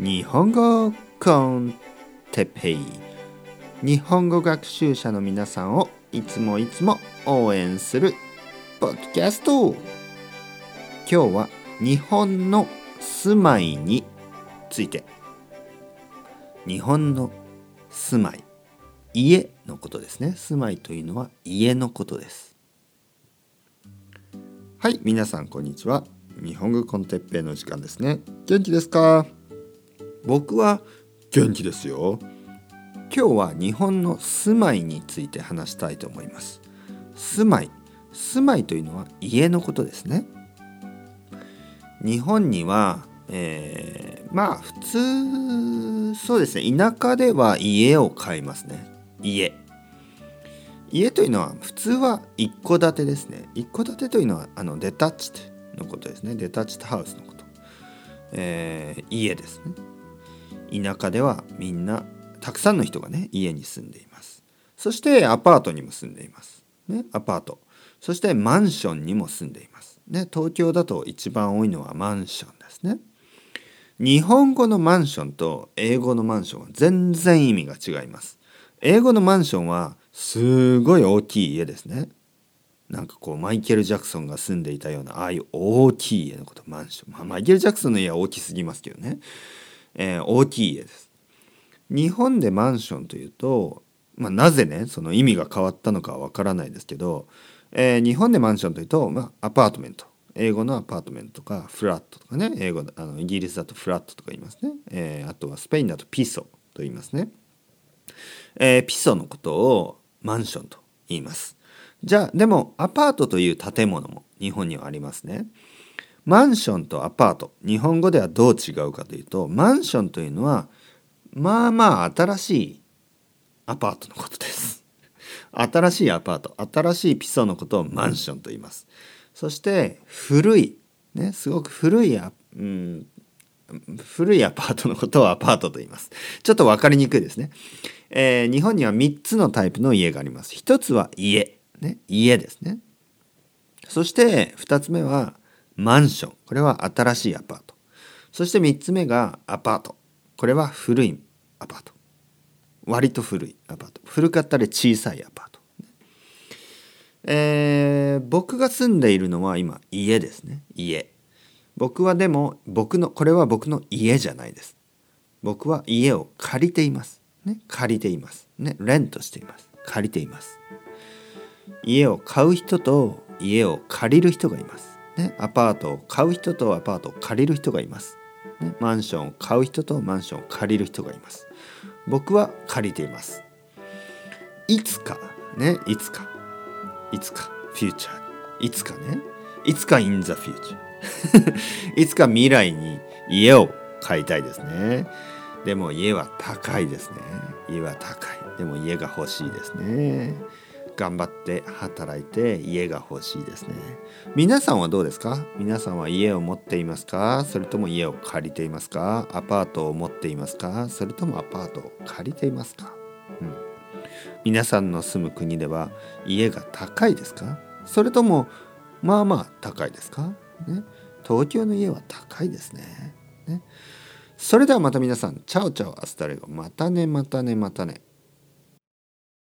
日本語コンテペイ。日本語学習者の皆さんをいつもいつも応援するポッドキャスト。今日は日本の住まいについて。日本の住まい。家のことですね。住まいというのは家のことです。はい皆さんこんにちは。日本語コンテッペイの時間ですね。元気ですか？僕は元気ですよ。今日は日本の住まいについて話したいと思います。住まい。住まいというのは家のことですね。日本には、えー、まあ普通そうですね。田舎では家を買いますね。家。家というのは普通は一戸建てですね。一戸建てというのはあのデタッチのことですね。デタッチハウスのこと、えー、家ですね。田舎ではみんなたくさんの人がね家に住んでいます。そしてアパートにも住んでいます。ねアパート。そしてマンションにも住んでいます。ね東京だと一番多いのはマンションですね。日本語のマンションと英語のマンションは全然意味が違います。英語のマンションはすごい大きい家ですね。なんかこうマイケル・ジャクソンが住んでいたようなああいう大きい家のことマンション、まあ、マイケル・ジャクソンの家は大きすぎますけどね、えー、大きい家です。日本でマンションというと、まあ、なぜねその意味が変わったのかはわからないですけど、えー、日本でマンションというと、まあ、アパートメント。英語のアパートメントとかフラットとかね。英語あのイギリスだとフラットとか言いますね、えー、あとはスペインだとピソと言いますね、え、ピソのことをマンションと言います。じゃあでもアパートという建物も日本にはありますね。マンションとアパート日本語ではどう違うかというとマンションというのはまあまあ新しいアパートのことです。新しいアパート新しいピソのことをマンションと言います。そして古い、ね、すごく古いア,、うん、古いアパートのことをアパートと言います。ちょっと分かりにくいですね。えー、日本には3つのタイプの家があります。1つは家。ね、家ですね。そして2つ目はマンション。これは新しいアパート。そして3つ目がアパート。これは古いアパート。割と古いアパート。古かったり小さいアパート。えー、僕が住んでいるのは今家ですね。家。僕はでも僕のこれは僕の家じゃないです。僕は家を借りています。ね、借りています。ね、レントしています。借りています。家を買う人と家を借りる人がいます。ね、アパートを買う人とアパートを借りる人がいます。ね、マンションを買う人とマンションを借りる人がいます。僕は借りています。いつか、ね、いつか、いつか、フューチャーいつかね、いつか in the future いつか未来に家を買いたいですね。でも家は高いですね。家は高い。でも家が欲しいですね。頑張って働いて家が欲しいですね。皆さんはどうですか？皆さんは家を持っていますか？それとも家を借りていますか？アパートを持っていますか？それともアパートを借りていますか、うん、皆さんの住む国では家が高いですか？それともまあまあ高いですか？ね、東京の家は高いですね。ね。それではまた皆さん ciao ciao hasta luego。またねまたねまたね。